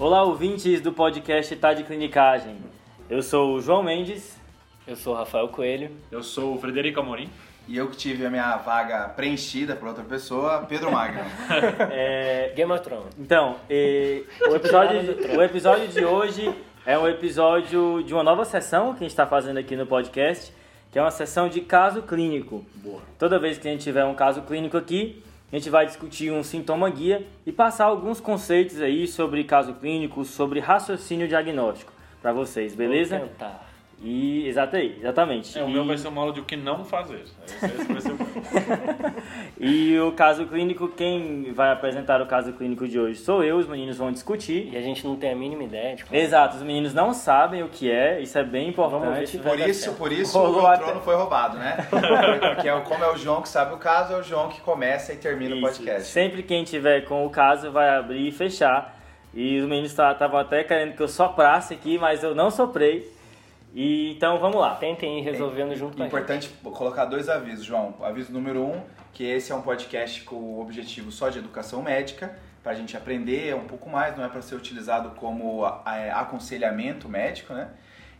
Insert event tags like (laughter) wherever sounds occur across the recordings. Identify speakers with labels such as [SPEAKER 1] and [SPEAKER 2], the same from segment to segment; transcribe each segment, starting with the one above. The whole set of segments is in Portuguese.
[SPEAKER 1] Olá, ouvintes do podcast Tá de Clinicagem. Eu sou o João Mendes.
[SPEAKER 2] Eu sou o Rafael Coelho.
[SPEAKER 3] Eu sou o Frederico Amorim.
[SPEAKER 4] E eu que tive a minha vaga preenchida por outra pessoa, Pedro Magno. (laughs)
[SPEAKER 2] é... Game of Thrones.
[SPEAKER 1] Então, e, o, episódio, o episódio de hoje é um episódio de uma nova sessão que a gente está fazendo aqui no podcast, que é uma sessão de caso clínico.
[SPEAKER 3] Boa.
[SPEAKER 1] Toda vez que a gente tiver um caso clínico aqui, a gente vai discutir um sintoma guia e passar alguns conceitos aí sobre caso clínico, sobre raciocínio diagnóstico para vocês, beleza?
[SPEAKER 2] Vou tentar.
[SPEAKER 1] E exatamente, exatamente.
[SPEAKER 3] É, o
[SPEAKER 1] e...
[SPEAKER 3] meu vai ser uma aula de o que não fazer. Esse, esse vai ser o meu. (laughs)
[SPEAKER 1] e o caso clínico, quem vai apresentar o caso clínico de hoje sou eu, os meninos vão discutir.
[SPEAKER 2] E a gente não tem a mínima ideia de como
[SPEAKER 1] Exato, os meninos não sabem o que é, isso é bem importante.
[SPEAKER 4] Por isso, por isso
[SPEAKER 1] Rolou
[SPEAKER 4] o
[SPEAKER 1] até-
[SPEAKER 4] trono foi roubado, né? (laughs) Porque é o- como é o João que sabe o caso, é o João que começa e termina o
[SPEAKER 1] Isso.
[SPEAKER 4] podcast.
[SPEAKER 1] Sempre quem tiver com o caso vai abrir e fechar. E os meninos estavam até querendo que eu soprasse aqui, mas eu não soprei. E então vamos lá.
[SPEAKER 2] Tentem ir resolvendo junto com.
[SPEAKER 4] Importante colocar dois avisos, João. Aviso número um, que esse é um podcast com o objetivo só de educação médica, para a gente aprender um pouco mais, não é para ser utilizado como é, aconselhamento médico, né?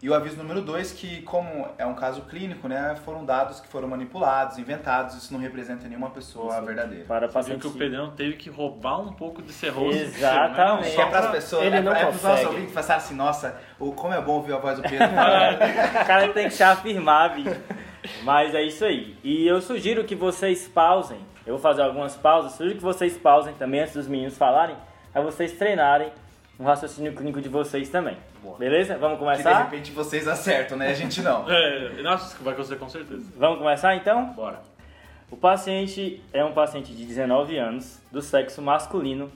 [SPEAKER 4] E o aviso número dois, que como é um caso clínico, né, foram dados que foram manipulados, inventados, isso não representa nenhuma pessoa verdadeira.
[SPEAKER 1] Para paciente.
[SPEAKER 3] que o Pedrão teve que roubar um pouco desse rosto.
[SPEAKER 1] Exatamente.
[SPEAKER 4] Que é para as pessoas,
[SPEAKER 2] Ele
[SPEAKER 4] é,
[SPEAKER 2] não
[SPEAKER 4] é para os nossos ouvintes pensar assim, nossa, como é bom ouvir a voz do Pedro. (laughs)
[SPEAKER 1] O cara tem que se afirmar, bicho. Mas é isso aí. E eu sugiro que vocês pausem. Eu vou fazer algumas pausas. Sugiro que vocês pausem também antes dos meninos falarem. Pra vocês treinarem o raciocínio clínico de vocês também. Beleza? Vamos
[SPEAKER 4] que de
[SPEAKER 1] começar?
[SPEAKER 4] repente vocês acertam, né? A gente não. (laughs)
[SPEAKER 3] É, nossa, vai acontecer com certeza.
[SPEAKER 1] Vamos começar então?
[SPEAKER 3] Bora.
[SPEAKER 1] O paciente é um paciente de 19 anos, do sexo masculino,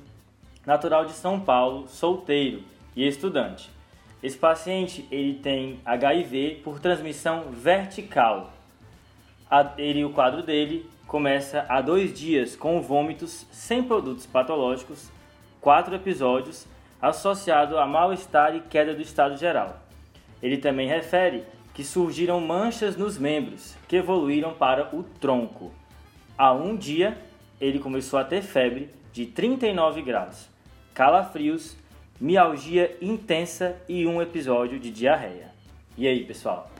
[SPEAKER 1] natural de São Paulo, solteiro e estudante. Esse paciente ele tem HIV por transmissão vertical. A- ele, o quadro dele começa há dois dias com vômitos sem produtos patológicos, quatro episódios, associado a mal-estar e queda do estado geral. Ele também refere que surgiram manchas nos membros, que evoluíram para o tronco. Há um dia, ele começou a ter febre de 39 graus, calafrios, mialgia intensa e um episódio de diarreia. E aí, pessoal?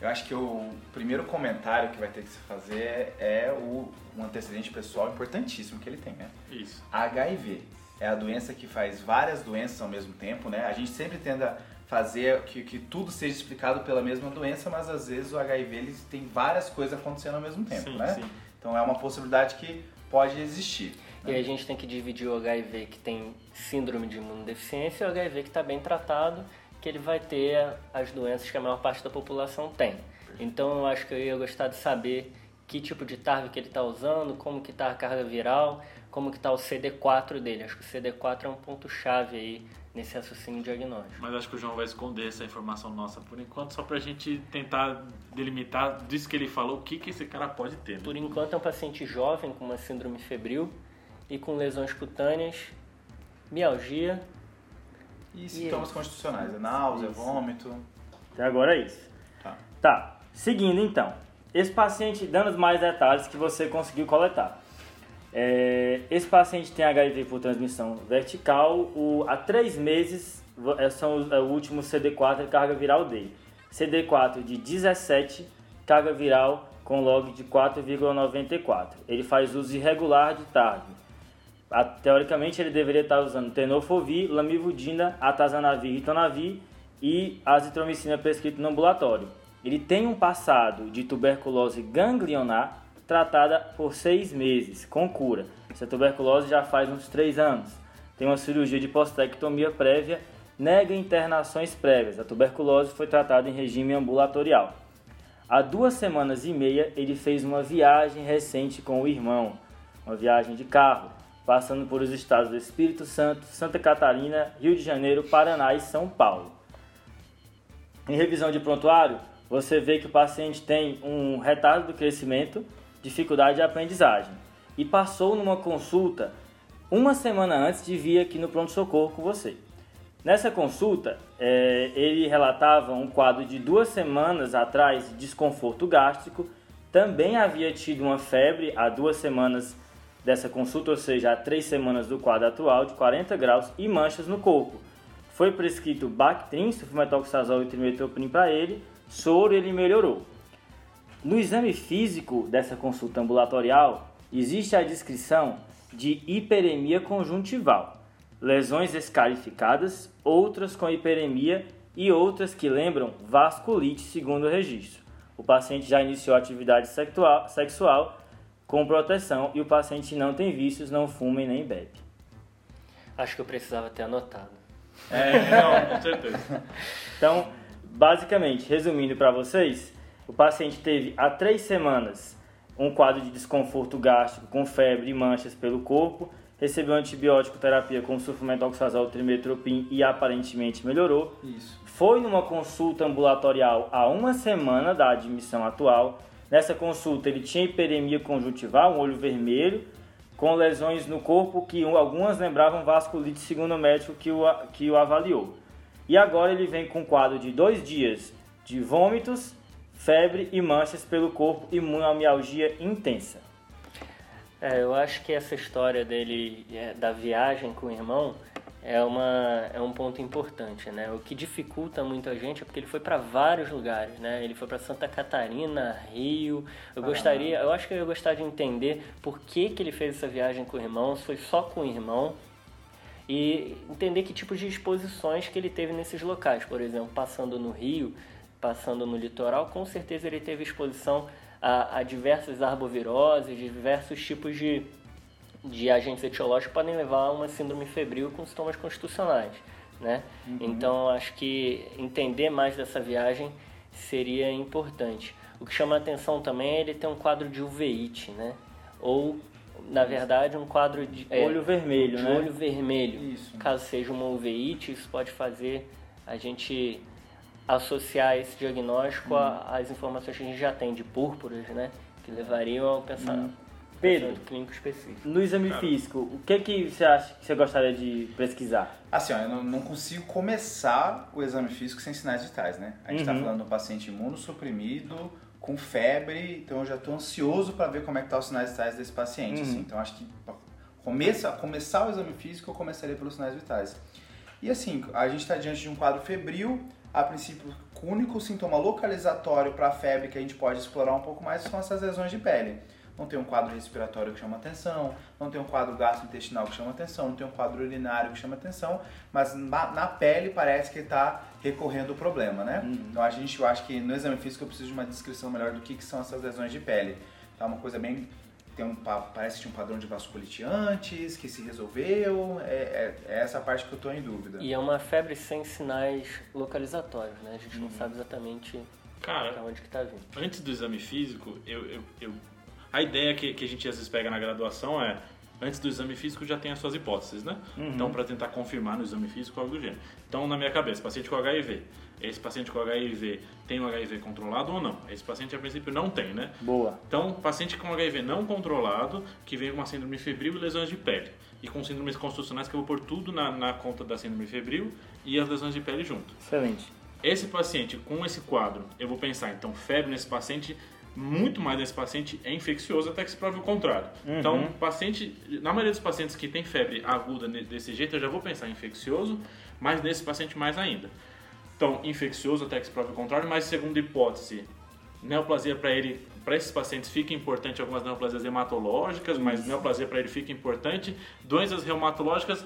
[SPEAKER 4] Eu acho que o primeiro comentário que vai ter que se fazer é o, um antecedente pessoal importantíssimo que ele tem, né?
[SPEAKER 3] Isso.
[SPEAKER 4] HIV é a doença que faz várias doenças ao mesmo tempo, né? A gente sempre tenta fazer que, que tudo seja explicado pela mesma doença, mas às vezes o HIV ele tem várias coisas acontecendo ao mesmo tempo,
[SPEAKER 3] Sim,
[SPEAKER 4] né?
[SPEAKER 3] sim.
[SPEAKER 4] Então é uma possibilidade que pode existir.
[SPEAKER 2] E a gente tem que dividir o HIV que tem síndrome de imunodeficiência e o HIV que está bem tratado, que ele vai ter as doenças que a maior parte da população tem. Então eu acho que eu ia gostar de saber que tipo de TARV que ele está usando, como que está a carga viral, como que está o CD4 dele. Acho que o CD4 é um ponto-chave aí nesse raciocínio diagnóstico.
[SPEAKER 3] Mas acho que o João vai esconder essa informação nossa por enquanto, só pra gente tentar delimitar disso que ele falou, o que, que esse cara pode ter. né?
[SPEAKER 2] Por enquanto é um paciente jovem com uma síndrome febril e com lesões cutâneas, mialgia,
[SPEAKER 4] E sintomas constitucionais, é náusea, vômito.
[SPEAKER 1] Até agora é isso.
[SPEAKER 4] Tá.
[SPEAKER 1] Tá, seguindo então. Esse paciente, dando os mais detalhes que você conseguiu coletar. É, esse paciente tem HIV por transmissão vertical. O, há três meses é, são é o último CD4 de carga viral dele. CD4 de 17, carga viral com log de 4,94. Ele faz uso irregular de TARG. A- Teoricamente, ele deveria estar usando tenofovir, lamivudina, atazanavir, ritonavir e azitromicina prescrito no ambulatório. Ele tem um passado de tuberculose ganglionar tratada por seis meses, com cura. Essa tuberculose já faz uns três anos. Tem uma cirurgia de postectomia prévia, nega internações prévias. A tuberculose foi tratada em regime ambulatorial. Há duas semanas e meia, ele fez uma viagem recente com o irmão, uma viagem de carro, passando por os estados do Espírito Santo, Santa Catarina, Rio de Janeiro, Paraná e São Paulo. Em revisão de prontuário, você vê que o paciente tem um retardo do crescimento, dificuldade de aprendizagem e passou numa consulta uma semana antes de vir aqui no pronto-socorro com você. Nessa consulta, eh, ele relatava um quadro de duas semanas atrás de desconforto gástrico, também havia tido uma febre há duas semanas dessa consulta, ou seja, há três semanas do quadro atual, de 40 graus e manchas no corpo. Foi prescrito Bactrim, sulfametoxazol e trimetoprim para ele, soro ele melhorou. No exame físico dessa consulta ambulatorial, existe a descrição de hiperemia conjuntival, lesões escarificadas, outras com hiperemia e outras que lembram vasculite, segundo o registro. O paciente já iniciou atividade sexual, sexual com proteção e o paciente não tem vícios, não fuma e nem bebe.
[SPEAKER 2] Acho que eu precisava ter anotado.
[SPEAKER 3] É, não, com certeza.
[SPEAKER 1] Então, basicamente, resumindo para vocês, o paciente teve há três semanas um quadro de desconforto gástrico com febre e manchas pelo corpo, recebeu antibiótico terapia com sulfametoxazol, trimetoprim e aparentemente melhorou.
[SPEAKER 4] Isso.
[SPEAKER 1] Foi numa consulta ambulatorial há uma semana da admissão atual. Nessa consulta ele tinha hiperemia conjuntival, um olho vermelho, com lesões no corpo que algumas lembravam vasculite, segundo o médico que o, que o avaliou. E agora ele vem com um quadro de dois dias de vômitos, febre e manchas pelo corpo e imunomialgia intensa.
[SPEAKER 2] É, eu acho que essa história dele, é, da viagem com o irmão, é, uma, é um ponto importante, né? O que dificulta muito a gente é porque ele foi para vários lugares, né? Ele foi para Santa Catarina, Rio. Eu gostaria, eu acho que eu ia gostar de entender por que, que ele fez essa viagem com o irmão, se foi só com o irmão e entender que tipos de exposições que ele teve nesses locais. Por exemplo, passando no Rio, passando no litoral, com certeza ele teve exposição a, a diversas arboviroses, diversos tipos de, de agentes etiológicos podem levar a uma síndrome febril com sintomas constitucionais. Né?
[SPEAKER 1] Uhum.
[SPEAKER 2] Então, acho que entender mais dessa viagem seria importante. O que chama a atenção também é ele ter um quadro de uveíte, né? Ou, na verdade, um quadro de é,
[SPEAKER 1] olho vermelho,
[SPEAKER 2] de
[SPEAKER 1] né?
[SPEAKER 2] olho vermelho.
[SPEAKER 4] Isso.
[SPEAKER 2] Caso seja uma uveíte, isso pode fazer a gente associar esse diagnóstico a- às informações que a gente já tem de púrpuras, né? Que levariam ao pensar,
[SPEAKER 1] Pedro.
[SPEAKER 2] pensamento clínico específico.
[SPEAKER 1] No exame físico, o que que você acha que você gostaria de pesquisar?
[SPEAKER 4] Assim, ó, eu não, não consigo começar o exame físico sem sinais vitais, né? A gente está
[SPEAKER 1] Uhum.
[SPEAKER 4] falando de um paciente imunossuprimido, com febre, então eu já estou ansioso para ver como é que tá os sinais vitais desse paciente.
[SPEAKER 1] Uhum.
[SPEAKER 4] assim. Então acho que começa, começar o exame físico eu começaria pelos sinais vitais. E assim, a gente está diante de um quadro febril, a princípio o único sintoma localizatório para a febre que a gente pode explorar um pouco mais são essas lesões de pele. Não tem um quadro respiratório que chama atenção, não tem um quadro gastrointestinal que chama atenção, não tem um quadro urinário que chama atenção, mas na, na pele parece que está recorrendo o problema, né? Então a gente, eu acho que no exame físico eu preciso de uma descrição melhor do que, que são essas lesões de pele. Tá uma coisa bem tem um, pa- parece que tinha um padrão de vasculite antes, que se resolveu, é, é- é essa parte que eu estou em dúvida.
[SPEAKER 2] E é uma febre sem sinais localizatórios, né? A gente não sabe exatamente
[SPEAKER 3] Cara,
[SPEAKER 2] onde que tá vindo.
[SPEAKER 3] antes do exame físico, eu, eu, eu- a ideia que, que a gente às vezes pega na graduação é, antes do exame físico já tem as suas hipóteses, né? Então, para tentar confirmar no exame físico algo do gênero. Então, na minha cabeça, paciente com HIV. Esse paciente com HIV tem o HIV controlado ou não? Esse paciente, a princípio, não tem, né?
[SPEAKER 1] Boa.
[SPEAKER 3] Então, paciente com HIV não controlado, que vem com uma síndrome febril e lesões de pele. E com síndromes constitucionais, que eu vou pôr tudo na, na conta da síndrome febril e as lesões de pele junto.
[SPEAKER 1] Excelente.
[SPEAKER 3] Esse paciente com esse quadro, eu vou pensar, então, febre nesse paciente, muito mais nesse paciente é infeccioso até que se prove o contrário. Então, paciente, na maioria dos pacientes que tem febre aguda desse jeito, eu já vou pensar em infeccioso, mas nesse paciente mais ainda. Então, infeccioso até que se prove o contrário, mas segunda hipótese, neoplasia para ele, para esses pacientes fica importante algumas neoplasias hematológicas, mas neoplasia para ele fica importante. Doenças reumatológicas,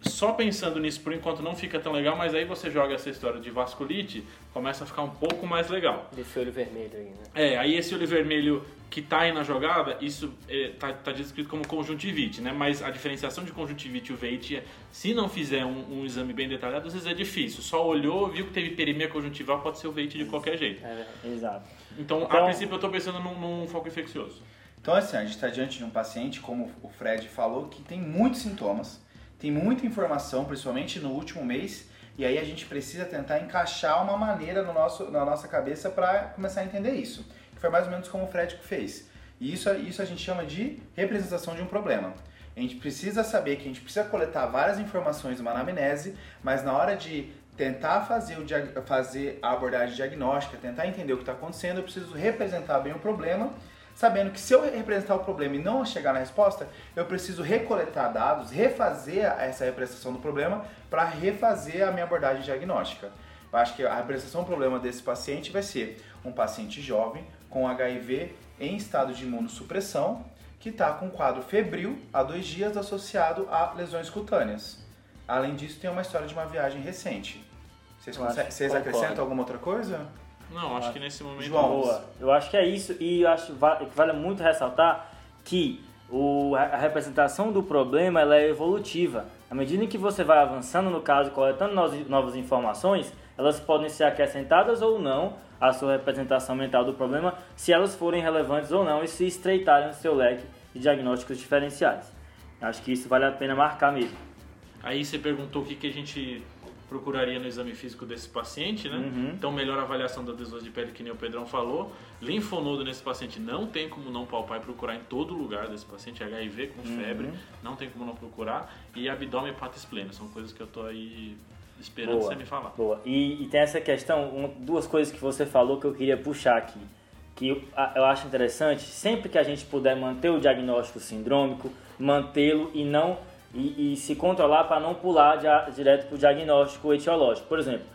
[SPEAKER 3] só pensando nisso por enquanto não fica tão legal, mas aí você joga essa história de vasculite, começa a ficar um pouco mais legal.
[SPEAKER 2] Desse olho vermelho aí, né?
[SPEAKER 3] É, aí esse olho vermelho que tá aí na jogada, isso é, tá, tá descrito como conjuntivite, né? Mas a diferenciação de conjuntivite e uveite, é, se não fizer um, um exame bem detalhado, às vezes é difícil. Só olhou, viu que teve hiperemia conjuntival, pode ser uveite de qualquer jeito.
[SPEAKER 2] É.
[SPEAKER 1] Exato.
[SPEAKER 3] Então, a
[SPEAKER 1] Então-
[SPEAKER 3] princípio, eu tô pensando num, num foco infeccioso.
[SPEAKER 4] Então, assim, a gente está diante de um paciente, como o Fred falou, que tem muitos sintomas, tem muita informação, principalmente no último mês, e aí a gente precisa tentar encaixar uma maneira no nosso, na nossa cabeça para começar a entender isso. Que foi mais ou menos como o Fred fez. E isso, isso a gente chama de representação de um problema. A gente precisa saber que a gente precisa coletar várias informações de uma anamnese, mas na hora de tentar fazer, o, fazer a abordagem diagnóstica, tentar entender o que está acontecendo, eu preciso representar bem o problema sabendo que se eu representar o problema e não chegar na resposta, eu preciso recoletar dados, refazer essa representação do problema para refazer a minha abordagem diagnóstica. Eu acho que a representação do problema desse paciente vai ser um paciente jovem com HIV em estado de imunossupressão, que está com um quadro febril há dois dias associado a lesões cutâneas. Além disso, tem uma história de uma viagem recente. Vocês, conseguem- vocês acrescentam alguma outra coisa?
[SPEAKER 3] Não, acho que nesse momento.
[SPEAKER 4] João.
[SPEAKER 1] Boa. Eu acho que é isso e eu acho que vale muito ressaltar que o, a representação do problema ela é evolutiva. À medida em que você vai avançando no caso, coletando novas, novas informações, elas podem ser acrescentadas ou não à sua representação mental do problema, se elas forem relevantes ou não e se estreitarem o seu leque de diagnósticos diferenciais. Acho que isso vale a pena marcar mesmo.
[SPEAKER 3] Aí você perguntou o que, que a gente procuraria no exame físico desse paciente, né?
[SPEAKER 1] Uhum.
[SPEAKER 3] Então, melhor avaliação das lesões de pele, que nem o Pedrão falou. Linfonodo nesse paciente não tem como não palpar e procurar em todo lugar desse paciente. HIV com
[SPEAKER 1] Uhum.
[SPEAKER 3] febre, não tem como não procurar. E abdômen e patisplena, são coisas que eu tô aí esperando
[SPEAKER 1] Boa.
[SPEAKER 3] você me falar.
[SPEAKER 1] Boa. E, e tem essa questão, duas coisas que você falou que eu queria puxar aqui. Que eu, eu acho interessante, sempre que a gente puder manter o diagnóstico sindrômico, mantê-lo e não e, e se controlar para não pular dia- direto para o diagnóstico etiológico. Por exemplo,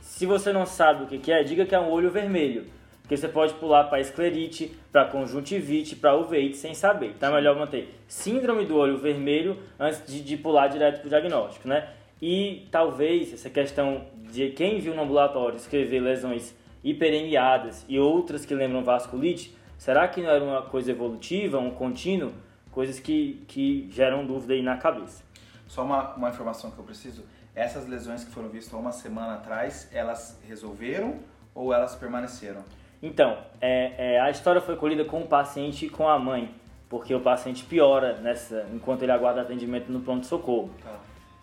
[SPEAKER 1] se você não sabe o que que é, diga que é um olho vermelho. Porque você pode pular para esclerite, para conjuntivite, para uveite sem saber. Então é melhor manter síndrome do olho vermelho antes de, de pular direto para o diagnóstico, né? E talvez essa questão de quem viu no ambulatório escrever lesões hiperemiadas e outras que lembram vasculite, será que não era uma coisa evolutiva, um contínuo? Coisas que, que geram dúvida aí na cabeça.
[SPEAKER 4] Só uma, uma informação que eu preciso. Essas lesões que foram vistas há uma semana atrás, elas resolveram ou elas permaneceram?
[SPEAKER 1] Então, é, é, a história foi colhida com o paciente e com a mãe, porque o paciente piora nessa, enquanto ele aguarda atendimento no pronto-socorro.
[SPEAKER 4] Tá.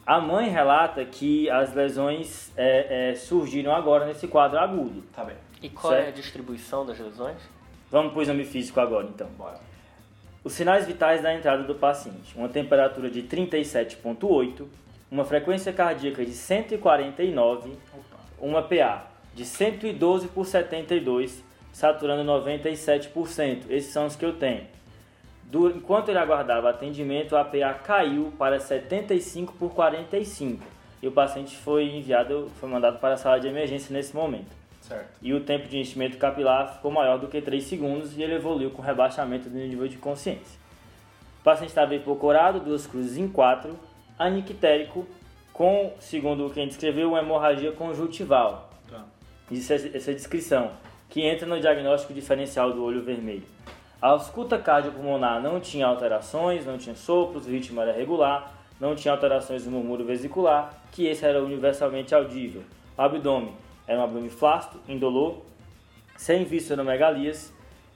[SPEAKER 1] A mãe relata que as lesões é, é, surgiram agora nesse quadro agudo.
[SPEAKER 4] Tá bem.
[SPEAKER 2] E qual é a
[SPEAKER 1] Certo.
[SPEAKER 2] distribuição das lesões?
[SPEAKER 1] Vamos para o exame físico agora, então.
[SPEAKER 4] Bora.
[SPEAKER 1] Os sinais vitais da entrada do paciente: uma temperatura de 37,8, uma frequência cardíaca de 149, uma PA de 112 por 72, saturando 97%. Esses são os que eu tenho. Enquanto ele aguardava atendimento, a PA caiu para 75 por 45 e o paciente foi enviado, foi mandado para a sala de emergência nesse momento
[SPEAKER 4] Certo.
[SPEAKER 1] e o tempo de enchimento capilar ficou maior do que 3 segundos e ele evoluiu com rebaixamento do nível de consciência. O paciente estava hipocorado, duas cruzes em 4, anictérico, com, segundo quem descreveu, uma hemorragia conjuntival.
[SPEAKER 3] Tá.
[SPEAKER 1] Isso é essa descrição, que entra no diagnóstico diferencial do olho vermelho. A ausculta cardiopulmonar não tinha alterações, não tinha sopros, o ritmo era regular, não tinha alterações no murmúrio vesicular, que esse era universalmente audível. O abdômen era um abdômen flácido, indolor, sem visceromegalias,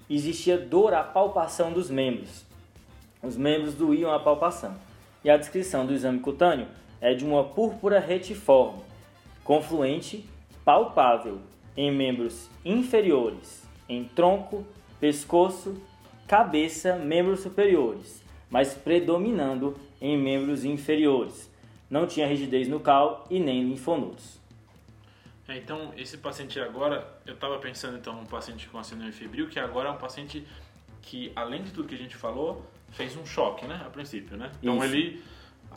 [SPEAKER 1] existia dor à palpação dos membros. Os membros doíam à palpação. E a descrição do exame cutâneo é de uma púrpura retiforme, confluente, palpável em membros inferiores, em tronco, pescoço, cabeça, membros superiores, mas predominando em membros inferiores. Não tinha rigidez nucal e nem linfonodos.
[SPEAKER 3] É, então, esse paciente agora, eu estava pensando então num paciente com a síndrome febril, que agora é um paciente que, além de tudo que a gente falou, fez um choque, né, a princípio, né? Então
[SPEAKER 1] Isso.
[SPEAKER 3] ele,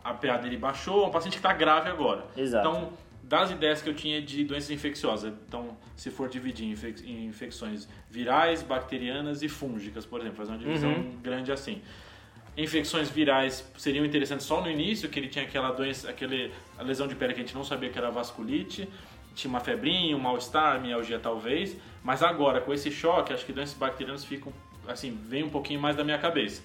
[SPEAKER 3] a PA dele baixou, é um paciente que está grave agora.
[SPEAKER 1] Exato.
[SPEAKER 3] Então, das ideias que eu tinha de doenças infecciosas, então, se for dividir em infecções virais, bacterianas e fúngicas, por exemplo, fazer uma divisão
[SPEAKER 1] Uhum.
[SPEAKER 3] grande assim. Infecções virais seriam interessantes só no início, que ele tinha aquela doença, aquele, a lesão de pele que a gente não sabia que era vasculite, tinha uma febrinha, um mal-estar, mialgia talvez, mas agora com esse choque, acho que doenças bacterianas ficam, assim, vem um pouquinho mais da minha cabeça.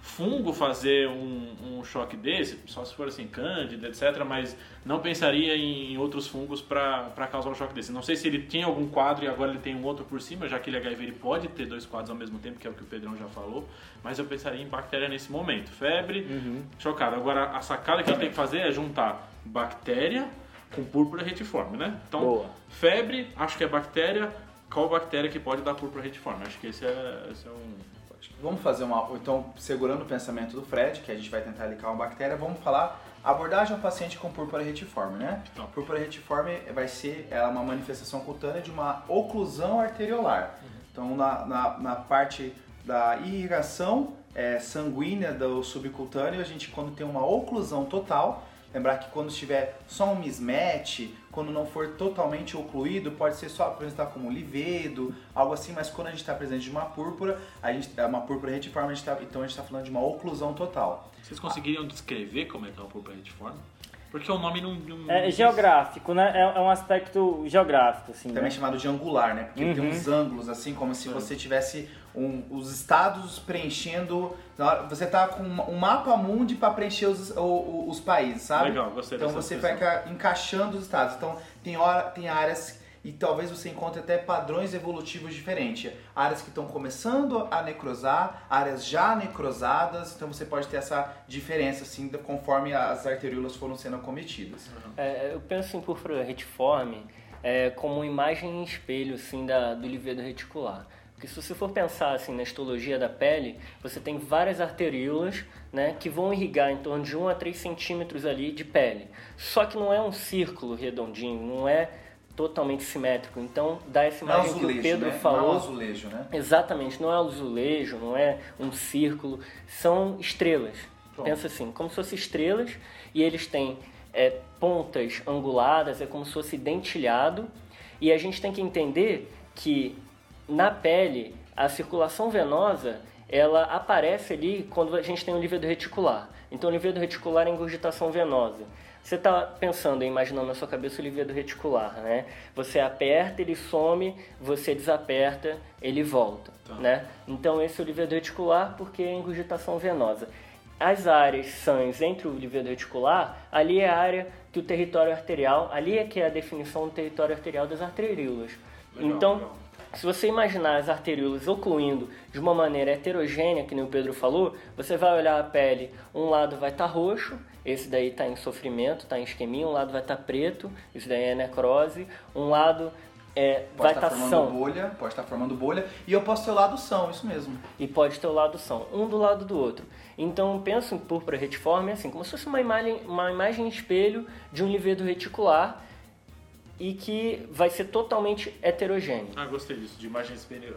[SPEAKER 3] Fungo fazer um, um choque desse, só se for assim, cândida, etc., mas não pensaria em, em outros fungos para causar um choque desse. Não sei se ele tem algum quadro e agora ele tem um outro por cima, já que ele é HIV, ele pode ter dois quadros ao mesmo tempo, que é o que o Pedrão já falou, mas eu pensaria em bactéria nesse momento. Febre, chocado. Agora, a sacada que a gente tem que fazer é juntar bactéria com púrpura retiforme, né? Então,
[SPEAKER 1] Boa.
[SPEAKER 3] febre, acho que é bactéria. Qual bactéria que pode dar púrpura retiforme? Acho que esse é, esse é um...
[SPEAKER 4] Vamos fazer uma. Então, segurando o pensamento do Fred, que a gente vai tentar ligar uma bactéria, vamos falar abordagem ao paciente com púrpura retiforme, né?
[SPEAKER 3] Tá.
[SPEAKER 4] Púrpura retiforme vai ser ela é uma manifestação cutânea de uma oclusão arteriolar. Então, na, na, na parte da irrigação é, sanguínea do subcutâneo, a gente quando tem uma oclusão total, lembrar que quando estiver só um mismatch, quando não for totalmente ocluído, pode ser só apresentar como livedo, algo assim, mas quando a gente está presente de uma púrpura, a gente, é uma púrpura retiforme, a gente tá, então a gente está falando de uma oclusão total.
[SPEAKER 3] Vocês conseguiriam descrever como é que é uma púrpura retiforme? Porque o nome não. não
[SPEAKER 1] é geográfico, né? É, é, um aspecto geográfico, assim.
[SPEAKER 4] Também
[SPEAKER 1] né?
[SPEAKER 4] chamado de angular, né? Porque uhum. tem uns ângulos, assim, como se você tivesse um, os estados preenchendo. Você tá com um mapa mundi para preencher os, os, os, países, sabe?
[SPEAKER 3] Legal, gostei
[SPEAKER 4] Então você vai encaixando os estados. Então tem, hora, tem áreas e talvez você encontre até padrões evolutivos diferentes. Áreas que estão começando a necrosar, áreas já necrosadas, então você pode ter essa diferença assim conforme as arteríolas foram sendo acometidas.
[SPEAKER 2] É, eu penso em púrpura retiforme é, como uma imagem em espelho assim, da, do livedo reticular. Porque se você for pensar assim, na histologia da pele, você tem várias arteríolas né, que vão irrigar em torno de 1 a 3 centímetros ali de pele. Só que não é um círculo redondinho, não é totalmente simétrico. Então, dá essa imagem
[SPEAKER 4] é azulejo,
[SPEAKER 2] que o Pedro
[SPEAKER 4] né?
[SPEAKER 2] falou.
[SPEAKER 4] Não é azulejo, né?
[SPEAKER 2] Exatamente, não é azulejo, não é um círculo, são estrelas. Pronto. Pensa assim, como se fossem estrelas e eles têm é, pontas anguladas, é como se fosse dentilhado. E a gente tem que entender que na pele a circulação venosa ela aparece ali quando a gente tem um líquido reticular. Então, o líquido reticular é ingurgitação venosa. Você está pensando, imaginando na sua cabeça o livedo reticular, né? Você aperta, ele some, você desaperta, ele volta, tá. né? Então esse é o livedo reticular porque é ingurgitação venosa. As áreas sãs entre o livedo reticular, ali é a área que o território arterial, ali é que é a definição do território arterial das arteríolas. Legal, então, legal. Se você imaginar as arteríolas ocluindo de uma maneira heterogênea, que nem o Pedro falou, você vai olhar a pele, um lado vai estar tá roxo, esse daí está em sofrimento, está em isquemia, um lado vai estar tá preto, isso daí é necrose, um lado é, vai estar tá
[SPEAKER 4] formando
[SPEAKER 2] são.
[SPEAKER 4] bolha, pode estar formando bolha, e eu posso ter o lado são, isso mesmo.
[SPEAKER 2] E pode ter o lado são, um do lado do outro. Então penso em púrpura retiforme assim, como se fosse uma imagem, uma imagem espelho de um livedo reticular e que vai ser totalmente heterogêneo.
[SPEAKER 3] Ah, gostei disso, de imagem espelho.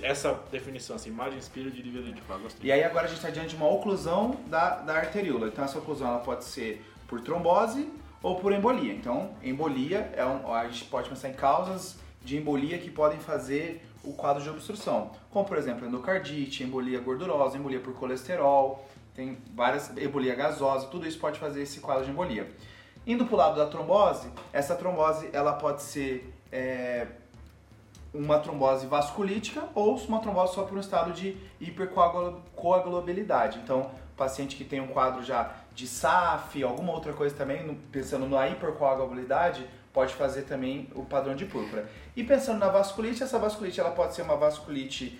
[SPEAKER 3] Essa definição, assim, imagem espelho de nível de gostei.
[SPEAKER 4] E aí agora a gente está diante de uma oclusão da, da arteríola. Então essa oclusão ela pode ser por trombose ou por embolia. Então, embolia, é um, a gente pode pensar em causas de embolia que podem fazer o quadro de obstrução. Como, por exemplo, endocardite, embolia gordurosa, embolia por colesterol, tem várias, embolia gasosa, tudo isso pode fazer esse quadro de embolia. Indo para o lado da trombose, essa trombose ela pode ser é, uma trombose vasculítica ou uma trombose só por um estado de hipercoagulabilidade. Então, paciente que tem um quadro já de SAF, alguma outra coisa também, pensando na hipercoagulabilidade, pode fazer também o padrão de púrpura. E pensando na vasculite, essa vasculite ela pode ser uma vasculite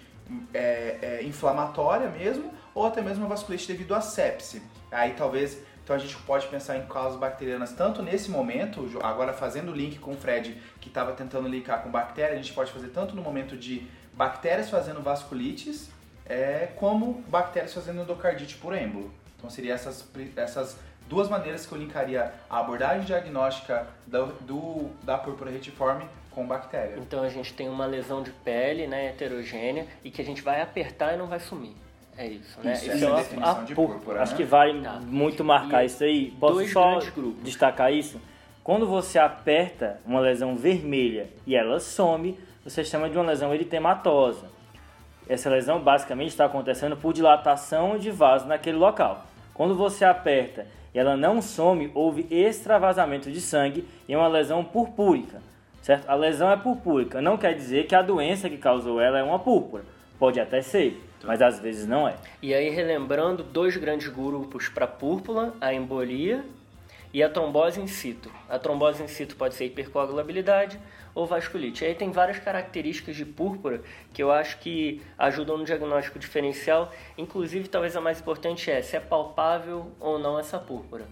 [SPEAKER 4] é, é, inflamatória mesmo, ou até mesmo uma vasculite devido à sepse. Aí talvez então a gente pode pensar em causas bacterianas tanto nesse momento, agora fazendo o link com o Fred que estava tentando linkar com bactéria, a gente pode fazer tanto no momento de bactérias fazendo vasculites, é, como bactérias fazendo endocardite por êmbolo. Então seria essas, essas duas maneiras que eu linkaria a abordagem diagnóstica do, do da púrpura retiforme com bactéria.
[SPEAKER 2] Então a gente tem uma lesão de pele né, heterogênea e que a gente vai apertar e não vai sumir. É isso, né?
[SPEAKER 4] Isso, isso é a definição de púrpura,
[SPEAKER 1] Acho
[SPEAKER 4] né?
[SPEAKER 1] que vale tá. muito marcar e isso aí. Posso
[SPEAKER 2] Dois
[SPEAKER 1] só destacar isso? Quando você aperta uma lesão vermelha e ela some, você chama de uma lesão eritematosa. Essa lesão basicamente está acontecendo por dilatação de vaso naquele local. Quando você aperta e ela não some, houve extravasamento de sangue e é uma lesão purpúrica. Certo? A lesão é purpúrica, não quer dizer que a doença que causou ela é uma púrpura. Pode até ser, mas às vezes não é.
[SPEAKER 2] E aí, relembrando, dois grandes grupos para púrpura, a embolia e a trombose in situ. A trombose in situ pode ser hipercoagulabilidade ou vasculite. Aí tem várias características de púrpura que eu acho que ajudam no diagnóstico diferencial. Inclusive, talvez a mais importante é se é palpável ou não essa púrpura.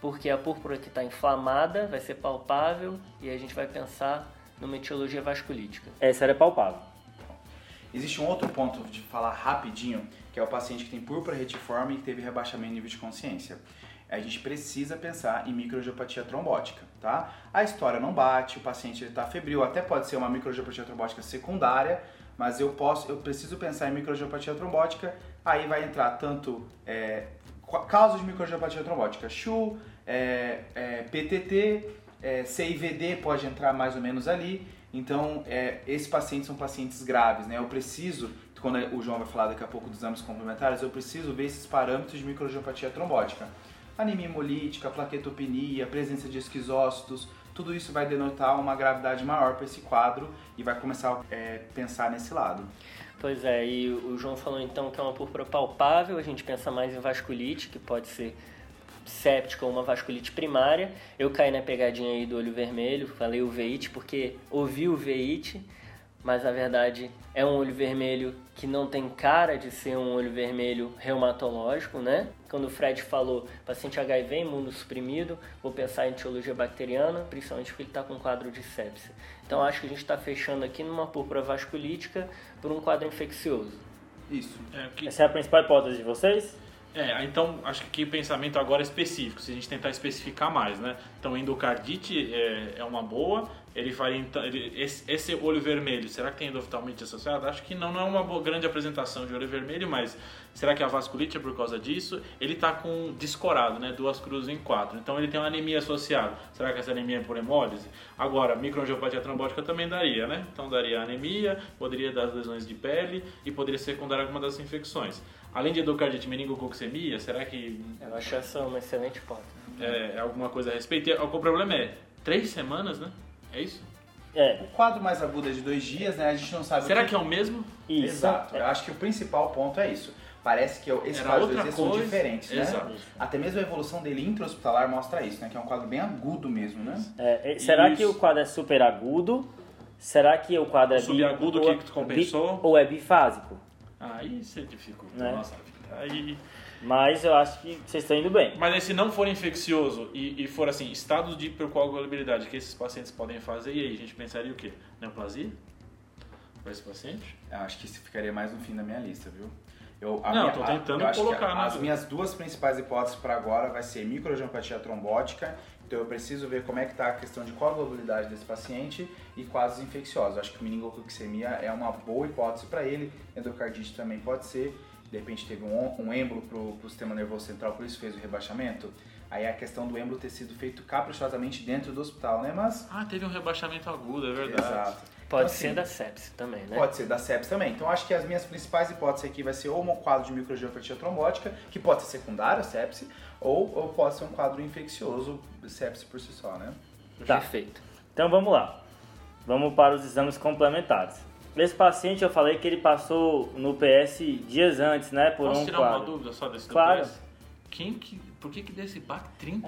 [SPEAKER 2] Porque a púrpura que está inflamada vai ser palpável e a gente vai pensar numa etiologia vasculítica.
[SPEAKER 1] Essa era palpável.
[SPEAKER 4] Existe um outro ponto de falar rapidinho, que é o paciente que tem púrpura retiforme e que teve rebaixamento de nível de consciência. A gente precisa pensar em microangiopatia trombótica, tá? A história não bate, o paciente está febril, até pode ser uma microangiopatia trombótica secundária, mas eu posso, eu preciso pensar em microangiopatia trombótica, aí vai entrar tanto é, de microangiopatia trombótica, CHU, é, é, PTT, é, CIVD pode entrar mais ou menos ali. Então, é, esses pacientes são pacientes graves, né? Eu preciso, quando o João vai falar daqui a pouco dos exames complementares, eu preciso ver esses parâmetros de microangiopatia trombótica. Anemia hemolítica, plaquetopenia, presença de esquizócitos, tudo isso vai denotar uma gravidade maior para esse quadro e vai começar a é, pensar nesse lado.
[SPEAKER 2] Pois é, e o João falou então que é uma púrpura palpável, a gente pensa mais em vasculite, que pode ser séptica ou uma vasculite primária. Eu caí na pegadinha aí do olho vermelho, falei uveíte porque ouvi uveíte, mas na verdade é um olho vermelho que não tem cara de ser um olho vermelho reumatológico, né? Quando o Fred falou paciente HIV imunossuprimido, vou pensar em etiologia bacteriana, principalmente porque ele está com um quadro de sepsia. Então acho que a gente está fechando aqui numa púrpura vasculítica por um quadro infeccioso.
[SPEAKER 4] Isso.
[SPEAKER 1] É, que... Essa é a principal hipótese de vocês?
[SPEAKER 3] É, então acho que o pensamento agora é específico, se a gente tentar especificar mais, né? Então endocardite é, é uma boa, ele faria então, ele, esse, esse, olho vermelho, será que tem endoftalmite associado? Acho que não, não é uma boa, grande apresentação de olho vermelho, mas será que a vasculite é por causa disso? Ele está com descorado, né? Duas cruzes em quatro, então ele tem uma anemia associada. Será que essa anemia é por hemólise? Agora, microangiopatia trombótica também daria, né? Então daria anemia, poderia dar lesões de pele e poderia secundar alguma das infecções. Além de endocardite meningococcemia, será que...
[SPEAKER 2] Eu acho essa uma excelente hipótese.
[SPEAKER 3] É, é, alguma coisa a respeito. E o problema é, três semanas, né? É isso?
[SPEAKER 4] É. O quadro mais agudo é de dois dias, né? A gente não sabe.
[SPEAKER 3] Será que... que é o mesmo?
[SPEAKER 4] Isso. Exato. Eu acho que o principal ponto é isso. Parece que esses Era quadros coisa. são diferentes, né? Exato. Até mesmo a evolução dele intra-hospitalar mostra isso, né? Que é um quadro bem agudo mesmo, né?
[SPEAKER 1] É, será isso. que o quadro é super agudo? Será que o quadro é
[SPEAKER 3] subagudo que, que compensou?
[SPEAKER 1] Ou é bifásico?
[SPEAKER 3] Aí você dificulta né? nossa vida. Aí
[SPEAKER 1] mas eu acho que vocês estão indo bem.
[SPEAKER 3] Mas se não for infeccioso e, e for assim, estados de hipercoagulabilidade que esses pacientes podem fazer, e aí a gente pensaria o quê? Neoplasia? Para esse paciente?
[SPEAKER 4] Eu acho que isso ficaria mais no fim da minha lista, viu? Eu,
[SPEAKER 3] não, minha, tô tentando
[SPEAKER 4] a,
[SPEAKER 3] colocar.
[SPEAKER 4] A, as minhas duas principais hipóteses para agora vai ser microangiopatia trombótica, então eu preciso ver como é que está a questão de coagulabilidade desse paciente e quadros infecciosos. Eu acho que meningococcemia é uma boa hipótese para ele, endocardite também pode ser de repente teve um, um êmbolo para o sistema nervoso central, por isso fez o rebaixamento. Aí a questão do êmbolo ter sido feito caprichosamente dentro do hospital, né? Mas.
[SPEAKER 3] Ah, teve um rebaixamento agudo, é verdade.
[SPEAKER 2] Exato. Pode então, ser assim, da sepsis também, né?
[SPEAKER 4] Pode ser da sepsis também. Então acho que as minhas principais hipóteses aqui vai ser ou um quadro de microangiopatia trombótica, que pode ser secundário a sepsis, ou, ou pode ser um quadro infeccioso, sepsis por si só, né?
[SPEAKER 1] Tá. Perfeito. Então vamos lá. Vamos para os exames complementares. Esse paciente eu falei que ele passou no PS dias antes, né? Por
[SPEAKER 3] Posso
[SPEAKER 1] um
[SPEAKER 3] tirar
[SPEAKER 1] quadro.
[SPEAKER 3] uma dúvida só desse
[SPEAKER 1] claro.
[SPEAKER 3] PS? Quem que, por que que desse Bactrim?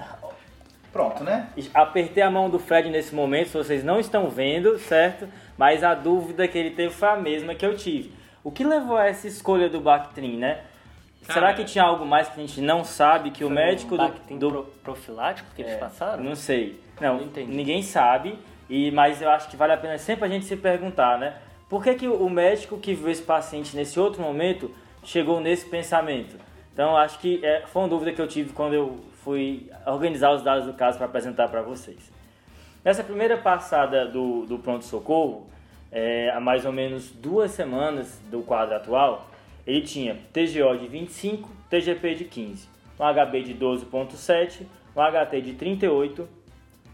[SPEAKER 4] Pronto, né?
[SPEAKER 1] Apertei a mão do Fred nesse momento, vocês não estão vendo, certo? Mas a dúvida que ele teve foi a mesma que eu tive. O que levou a essa escolha do Bactrim, né? Cara, Será que tinha algo mais que a gente não sabe que o médico
[SPEAKER 2] um do, do profilático que eles é, passaram?
[SPEAKER 1] Não sei. Não, não ninguém sabe. E mas eu acho que vale a pena sempre a gente se perguntar, né? Por que, que o médico que viu esse paciente nesse outro momento chegou nesse pensamento? Então, acho que é, foi uma dúvida que eu tive quando eu fui organizar os dados do caso para apresentar para vocês. Nessa primeira passada do, do pronto-socorro, é, há mais ou menos duas semanas do quadro atual, ele tinha TGO de 25, TGP de 15, um HB de 12.7, um HT de 38,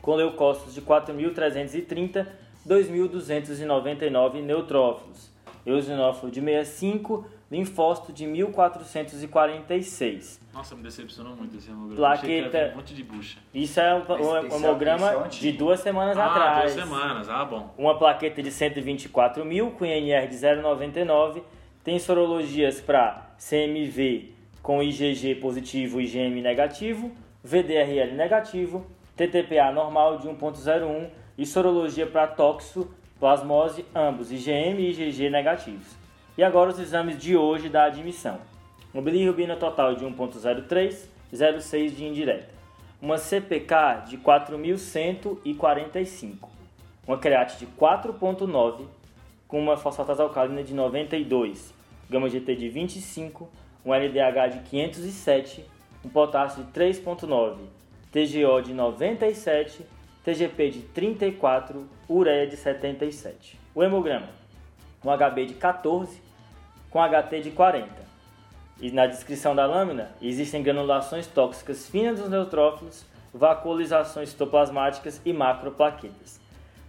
[SPEAKER 1] com leucócitos de 4.330 2.299 neutrófilos, eosinófilo de 65, linfócito de 1.446.
[SPEAKER 3] Nossa, me decepcionou muito esse hemograma.
[SPEAKER 1] Plaqueta.
[SPEAKER 3] Um monte de bucha.
[SPEAKER 1] Isso é um, um é hemograma é de duas semanas
[SPEAKER 3] ah,
[SPEAKER 1] atrás.
[SPEAKER 3] duas semanas, ah, bom.
[SPEAKER 1] Uma plaqueta de 124 mil, com INR de 0,99. Tem sorologias para CMV com IgG positivo e IgM negativo, VDRL negativo, TTPA normal de 1.01 e sorologia para toxo, plasmose, ambos IgM e IgG negativos. E agora os exames de hoje da admissão. Um bilirrubina total de 1.03, 0,6 de indireta. Uma CPK de 4.145. Uma create de 4.9 com uma fosfatase alcalina de 92, gama GT de 25, um LDH de 507, um potássio de 3.9, TGO de 97 TGP de 34, ureia de 77. O hemograma. um HB de 14 com HT de 40. E na descrição da lâmina existem granulações tóxicas finas dos neutrófilos, vacuolizações citoplasmáticas e macroplaquetas.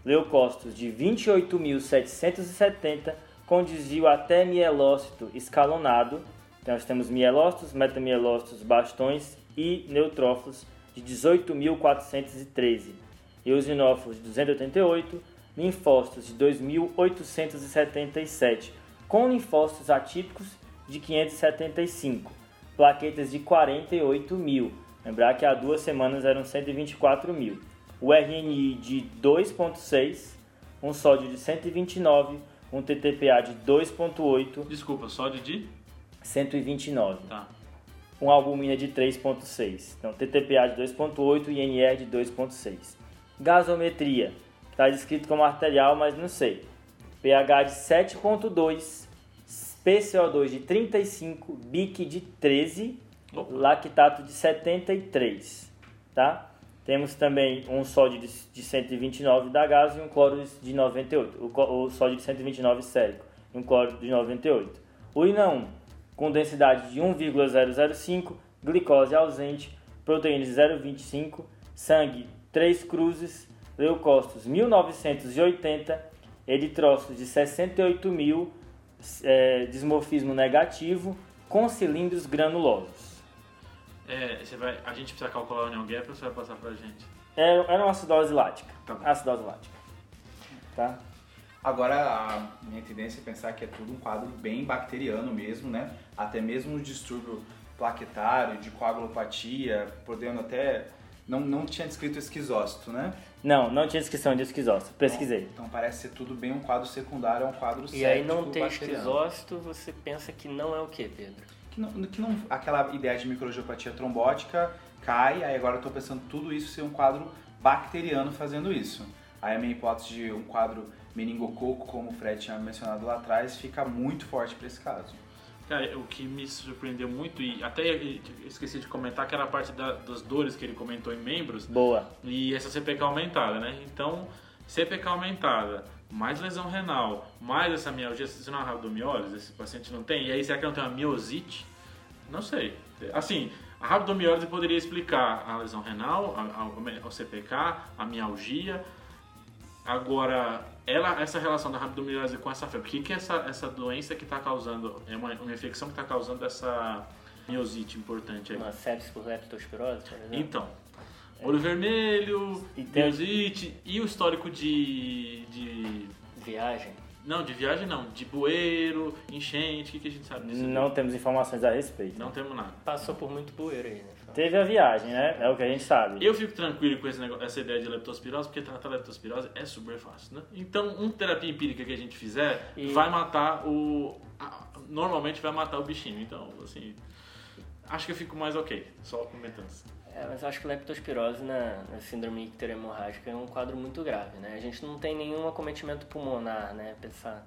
[SPEAKER 1] Leucócitos de 28.770 com até mielócito escalonado. Então nós temos mielócitos, metamielócitos, bastões e neutrófilos de 18.413. Eosinófilos de 288, linfócitos de 2.877, com linfócitos atípicos de 575, plaquetas de 48 mil. Lembrar que há duas semanas eram 124 mil. O RNI de 2.6, um sódio de 129, um TTPA de 2.8.
[SPEAKER 3] Desculpa, sódio de?
[SPEAKER 1] 129.
[SPEAKER 3] Tá.
[SPEAKER 1] Um albumina de 3.6. Então, TTPA de 2.8 e INR de 2.6. Gasometria, está descrito como arterial, mas não sei. pH de 7.2, PCO2 de 35, BIC de 13,
[SPEAKER 3] Opa.
[SPEAKER 1] lactato de 73, tá? Temos também um sódio de, de 129 da gás e um cloro de 98. O, o sódio de 129 sérico e um cloro de 98. Urina 1, com densidade de 1,005, glicose ausente, proteínas de 0,25, sangue 3 cruzes, leucócitos 1980, eritrócitos de 68 mil, é, dismorfismo negativo, com cilindros granulosos.
[SPEAKER 3] É, você vai, a gente precisa calcular a união gap ou você vai passar pra gente?
[SPEAKER 1] Era, era uma acidose lática.
[SPEAKER 3] Tá bom.
[SPEAKER 1] acidose lática. Tá?
[SPEAKER 4] Agora, a minha tendência é pensar que é tudo um quadro bem bacteriano mesmo, né? Até mesmo o distúrbio plaquetário, de coagulopatia, podendo até... Não, não tinha descrito esquizócito, né?
[SPEAKER 1] Não, não tinha descrição de esquizócito. Pesquisei.
[SPEAKER 4] Então parece ser tudo bem um quadro secundário, é um quadro
[SPEAKER 2] E aí não
[SPEAKER 4] bacteriano.
[SPEAKER 2] esquizócito, você pensa que não é o que, Pedro?
[SPEAKER 4] Que não, que não, aquela ideia de microangiopatia trombótica cai, aí agora eu tô pensando tudo isso ser um quadro bacteriano fazendo isso. Aí a minha hipótese de um quadro meningococo, como o Fred tinha mencionado lá atrás, fica muito forte para esse caso.
[SPEAKER 3] Cara, o que me surpreendeu muito, e até esqueci de comentar, que era a parte da- das dores que ele comentou em membros,
[SPEAKER 1] Boa.
[SPEAKER 3] e essa CPK aumentada, né? Então, CPK aumentada, mais lesão renal, mais essa mialgia, se não é rabdomiólise, esse paciente não tem, e aí será que não tem uma miosite? Não sei. Assim, a rabdomiólise poderia explicar a lesão renal, a, a- o CPK, a mialgia. Agora, ela, essa relação da rabdomiólise com essa febre, o que, que é essa, essa doença que está causando, é uma, uma infecção que está causando essa miosite importante aí?
[SPEAKER 2] Uma sepsis por leptospirose, por exemplo?
[SPEAKER 3] Então, olho vermelho,
[SPEAKER 1] E tem-
[SPEAKER 3] e o histórico de, de...
[SPEAKER 2] Viagem.
[SPEAKER 3] Não, de viagem não, de bueiro, enchente, o que, que a gente sabe disso?
[SPEAKER 1] Não temos informações a respeito.
[SPEAKER 3] Não temos nada.
[SPEAKER 2] Passou por muito bueiro aí, né?
[SPEAKER 1] Teve a viagem, né? É o que a gente sabe.
[SPEAKER 3] Eu fico tranquilo com esse negócio, essa ideia de leptospirose, porque tratar leptospirose é super fácil, né? Então, uma terapia empírica que a gente fizer
[SPEAKER 2] E-
[SPEAKER 3] vai matar o... Normalmente vai matar o bichinho, então, assim... Acho que eu fico mais ok, só comentando.
[SPEAKER 2] É, mas eu acho que leptospirose na, na síndrome icterohemorrágica é um quadro muito grave, né? A gente não tem nenhum acometimento pulmonar, né? Pensar...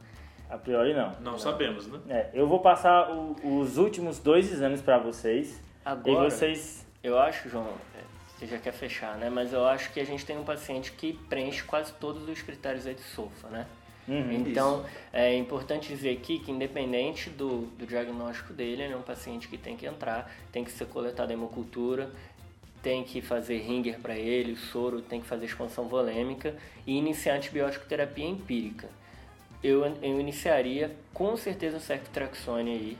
[SPEAKER 1] A priori, não.
[SPEAKER 3] Não, sabemos, né?
[SPEAKER 1] É, eu vou passar o- os últimos dois exames para vocês.
[SPEAKER 2] Agora,
[SPEAKER 1] E vocês.
[SPEAKER 2] eu acho, João, é, você já quer fechar, né? Mas eu acho que a gente tem um paciente que preenche quase todos os critérios aí de SOFA, né?
[SPEAKER 1] Uhum.
[SPEAKER 2] Então, é importante dizer aqui que independente do, do diagnóstico dele, ele é um paciente que tem que entrar, tem que ser coletado a hemocultura, tem que fazer ringer para ele, soro, tem que fazer expansão volêmica e iniciar antibiótico terapia empírica. Eu, eu iniciaria com certeza o ceftriaxone aí.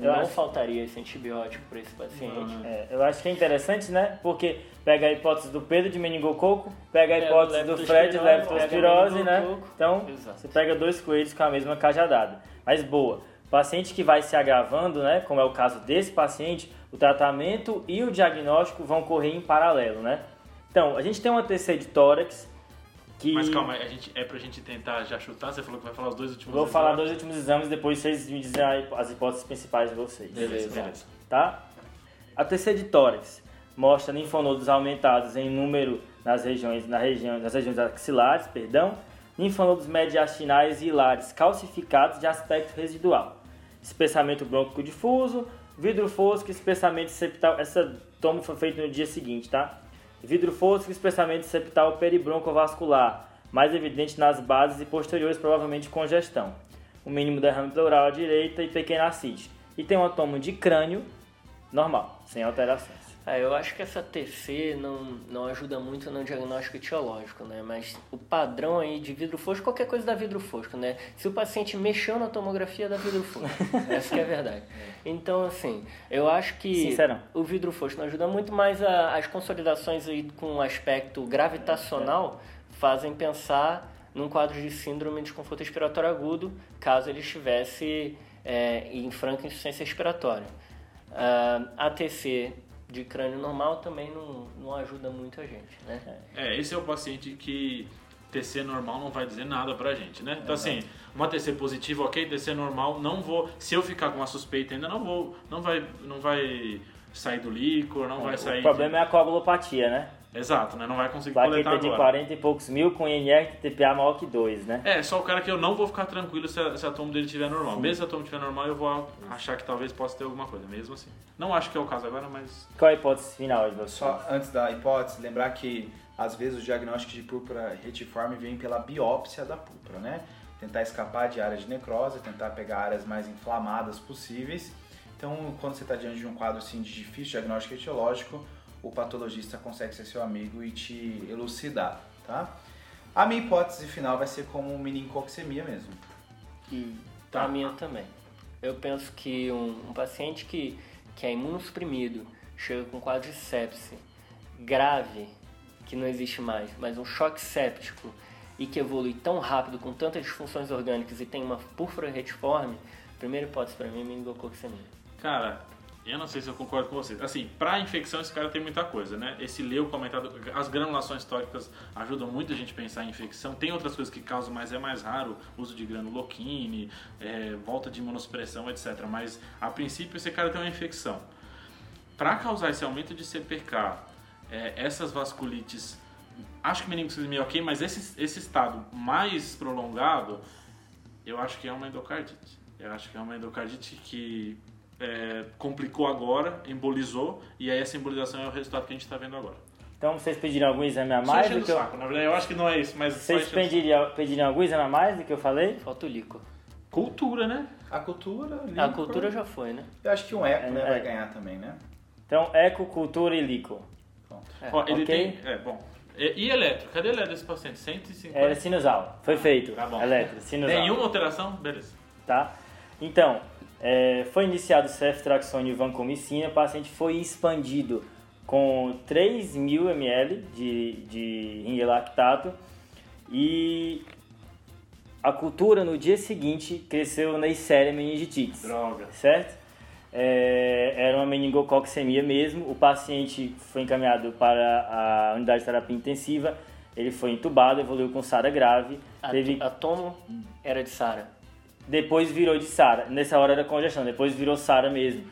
[SPEAKER 1] Eu
[SPEAKER 2] Não
[SPEAKER 1] acho-
[SPEAKER 2] faltaria esse antibiótico para esse paciente.
[SPEAKER 1] É, eu acho que é interessante, né? Porque pega a hipótese do Pedro de meningococo, pega a hipótese do Fred de
[SPEAKER 2] leptospirose,
[SPEAKER 1] né? Então,
[SPEAKER 2] Exato.
[SPEAKER 1] você pega dois coelhos com a mesma cajadada. Mas boa. Paciente que vai se agravando, né? Como é o caso desse paciente, o tratamento e o diagnóstico vão correr em paralelo, né? Então, a gente tem uma TC de tórax que...
[SPEAKER 3] Mas calma, a gente, é pra gente tentar já chutar? Você falou que vai falar os dois últimos
[SPEAKER 1] Vou falar
[SPEAKER 3] exames?
[SPEAKER 1] dois últimos exames, depois vocês me dizem as hipóteses principais de vocês.
[SPEAKER 3] Beleza, beleza.
[SPEAKER 1] Tá? A TC de tórax mostra linfonodos aumentados em número nas regiões, na região, nas regiões axilares, perdão, linfonodos mediastinais e hilares calcificados de aspecto residual, espessamento brônquico difuso, vidro fosco, espessamento septal. Essa tomo foi feita no dia seguinte, tá? Vidro fosco, espessamento septal peribroncovascular, mais evidente nas bases e posteriores, provavelmente congestão. o mínimo derrame pleural à direita e pequena ascite. E tem uma toma de crânio normal, sem alterações.
[SPEAKER 2] É, eu acho que essa TC não, não ajuda muito no diagnóstico etiológico, né? Mas o padrão aí de vidro fosco, qualquer coisa dá vidro fosco, né? Se o paciente mexeu na tomografia, dá vidro fosco. (laughs) Essa que é a verdade. Então, assim, eu acho que
[SPEAKER 1] Sincerão.
[SPEAKER 2] o vidro fosco não ajuda muito, mas a, as consolidações aí com um aspecto gravitacional fazem pensar num quadro de síndrome de desconforto respiratório agudo, caso ele estivesse é, em franca insuficiência respiratória. Uh, ATC de crânio normal também não, não ajuda muito a gente, né?
[SPEAKER 3] É, esse é o paciente que TC normal não vai dizer nada pra gente, né? Então assim, uma TC positiva, ok, TC normal, não vou, se eu ficar com uma suspeita ainda não vou, não vai, não vai sair do líquor, não vai sair...
[SPEAKER 1] O problema é a coagulopatia, né?
[SPEAKER 3] Exato, né? Não vai conseguir coletar
[SPEAKER 1] Plaqueta de
[SPEAKER 3] agora.
[SPEAKER 1] 40 e poucos mil com INR e TPA maior que 2, né?
[SPEAKER 3] É, só o cara que eu não vou ficar tranquilo se a, se a tomo dele estiver normal. Mesmo se a tomo estiver normal, eu vou achar que talvez possa ter alguma coisa, mesmo assim. Não acho que é o caso agora, mas...
[SPEAKER 1] Qual a hipótese final, Edvaldo?
[SPEAKER 4] Só antes da hipótese, lembrar que às vezes o diagnóstico de púrpura retiforme vem pela biópsia da púrpura, né? Tentar escapar de áreas de necrose, tentar pegar áreas mais inflamadas possíveis. Então, quando você está diante de um quadro assim, de difícil diagnóstico etiológico, o patologista consegue ser seu amigo e te elucidar, tá? A minha hipótese final vai ser como menincoxemia mesmo.
[SPEAKER 2] Tá. A minha também. Eu penso que um, um paciente que, que é imunossuprimido, chega com quadro de sepse grave, que não existe mais, mas um choque séptico e que evolui tão rápido, com tantas disfunções orgânicas e tem uma púrpura retiforme, primeira hipótese para mim é meningococcemia.
[SPEAKER 3] Cara, eu não sei se eu concordo com você. Assim, pra infecção esse cara tem muita coisa, né? Esse leu comentado, as granulações tóxicas ajudam muito a gente a pensar em infecção. Tem outras coisas que causam, mas é mais raro, uso de granuloquine, é, volta de imunossupressão, etc. Mas a princípio esse cara tem uma infecção. Para causar esse aumento de CPK, é, essas vasculites, acho que meningococcemia é ok, mas esse, esse estado mais prolongado, eu acho que é uma endocardite. Eu acho que é uma endocardite que é, complicou agora, embolizou, e aí essa embolização é o resultado que a gente está vendo agora.
[SPEAKER 1] Então vocês pediram algum exame a mais do que eu...
[SPEAKER 3] saco, na verdade eu acho que não é isso, mas
[SPEAKER 1] Vocês pediriam, pediriam algum exame a mais do que eu falei?
[SPEAKER 2] Falta o líquor.
[SPEAKER 3] Cultura, né?
[SPEAKER 4] A cultura,
[SPEAKER 2] A
[SPEAKER 4] líquor,
[SPEAKER 2] cultura já foi, né?
[SPEAKER 4] Eu acho que um eco
[SPEAKER 1] É,
[SPEAKER 4] né,
[SPEAKER 1] é.
[SPEAKER 4] vai ganhar também, né?
[SPEAKER 1] Então, eco, cultura e líquor.
[SPEAKER 4] Pronto.
[SPEAKER 2] É,
[SPEAKER 3] Ó, ele
[SPEAKER 1] ok.
[SPEAKER 3] tem... É, bom. E, e eletro? Cadê o eletro desse paciente? 150?
[SPEAKER 1] Era sinusal. Foi feito.
[SPEAKER 3] Tá bom.
[SPEAKER 1] Eletro, sinusal.
[SPEAKER 3] Nenhuma alteração? Beleza.
[SPEAKER 1] tá? Então, é, foi iniciado o ceftriaxone e vancomicina, o paciente foi expandido com 3.000 ml de, de ringelactato e a cultura no dia seguinte cresceu Neisseria meningitidis,
[SPEAKER 3] Droga.
[SPEAKER 1] certo? É, era uma meningococcemia mesmo, o paciente foi encaminhado para a unidade de terapia intensiva, ele foi entubado, evoluiu com SARA grave,
[SPEAKER 2] A,
[SPEAKER 1] teve
[SPEAKER 2] a tomo era de Sara.
[SPEAKER 1] Depois virou de SARA. Nessa hora era congestão, depois virou SARA mesmo.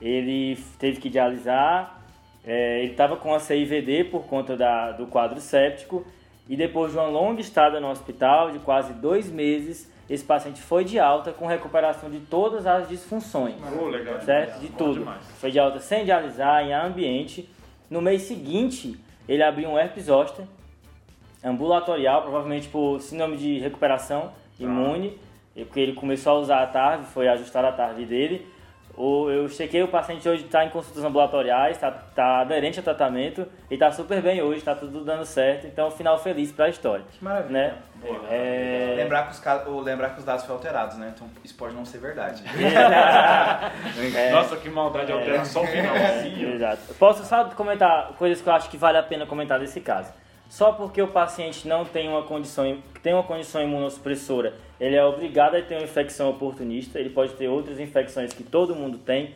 [SPEAKER 1] Ele teve que dialisar, é, ele estava com a CIVD por conta da, do quadro séptico e depois de uma longa estada no hospital, de quase dois meses, esse paciente foi de alta com recuperação de todas as disfunções.
[SPEAKER 3] Pô, legal.
[SPEAKER 1] Certo? De tudo. Foi de alta sem dialisar, em ambiente. No mês seguinte, ele abriu um herpes zoster ambulatorial, provavelmente por síndrome de recuperação imune, e porque ele começou a usar a TARV, foi ajustar a TARV dele. O- Eu chequei, o paciente hoje está em consultas ambulatoriais, está tá aderente ao tratamento e está super bem hoje, está tudo dando certo. Então, final feliz para a história.
[SPEAKER 4] Que maravilha.
[SPEAKER 1] Né?
[SPEAKER 3] Boa.
[SPEAKER 1] É...
[SPEAKER 4] Lembrar, que os, ou lembrar que os dados foram alterados, né? Então isso pode não ser verdade. (laughs)
[SPEAKER 3] Nossa, que maldade altera só o finalzinho.
[SPEAKER 1] Exato. Eu Posso só comentar coisas que eu acho que vale a pena comentar desse caso. Só porque o paciente não tem uma condição, tem uma condição imunossupressora, ele é obrigado a ter uma infecção oportunista, ele pode ter outras infecções que todo mundo tem,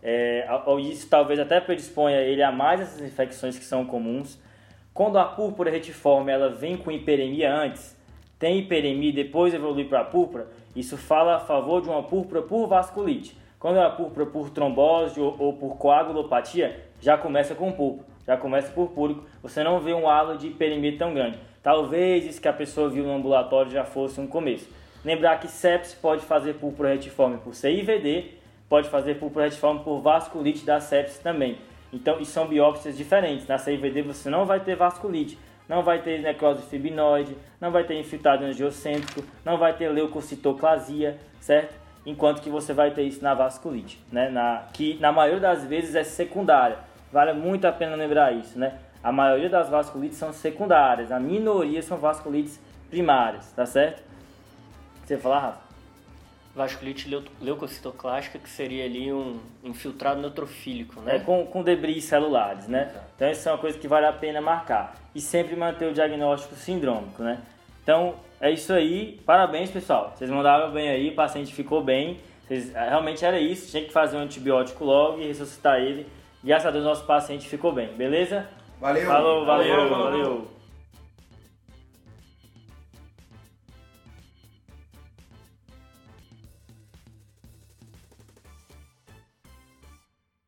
[SPEAKER 1] é, isso talvez até predisponha ele a mais essas infecções que são comuns. Quando a púrpura retiforme ela vem com hiperemia antes, tem hiperemia e depois evolui para a púrpura, isso fala a favor de uma púrpura por vasculite. Quando é uma púrpura por trombose ou, ou por coagulopatia, já começa com púrpura, já começa por púrico. Você não vê um halo de hiperemia tão grande. Talvez isso que a pessoa viu no ambulatório já fosse um começo. Lembrar que sepsis pode fazer púrpura retiforme por CIVD, pode fazer púrpura retiforme por vasculite da sepsis também. Então, isso são biópsias diferentes. Na CIVD você não vai ter vasculite. não vai ter necrose fibinoide, não vai ter infiltrado angiocêntrico, não vai ter leucocitoclasia, certo? Enquanto que você vai ter isso na vasculite, né? Na, que na maioria das vezes é secundária. Vale muito a pena lembrar isso, né? A maioria das vasculites são secundárias, a minoria são vasculites primárias, tá certo? Você falar, Rafa?
[SPEAKER 2] vasculite leucocitoclástica, que seria ali um infiltrado neutrofílico, né?
[SPEAKER 1] É, com, com debris celulares, né? Exato. Então isso é uma coisa que vale a pena marcar. E sempre manter o diagnóstico sindrômico, né? Então é isso aí, parabéns pessoal, vocês mandaram bem aí, o paciente ficou bem, vocês, é, realmente era isso, tinha que fazer um antibiótico logo e ressuscitar ele. Graças a Deus nosso paciente ficou bem, beleza?
[SPEAKER 4] Valeu!
[SPEAKER 1] Falou, valeu, valeu. valeu.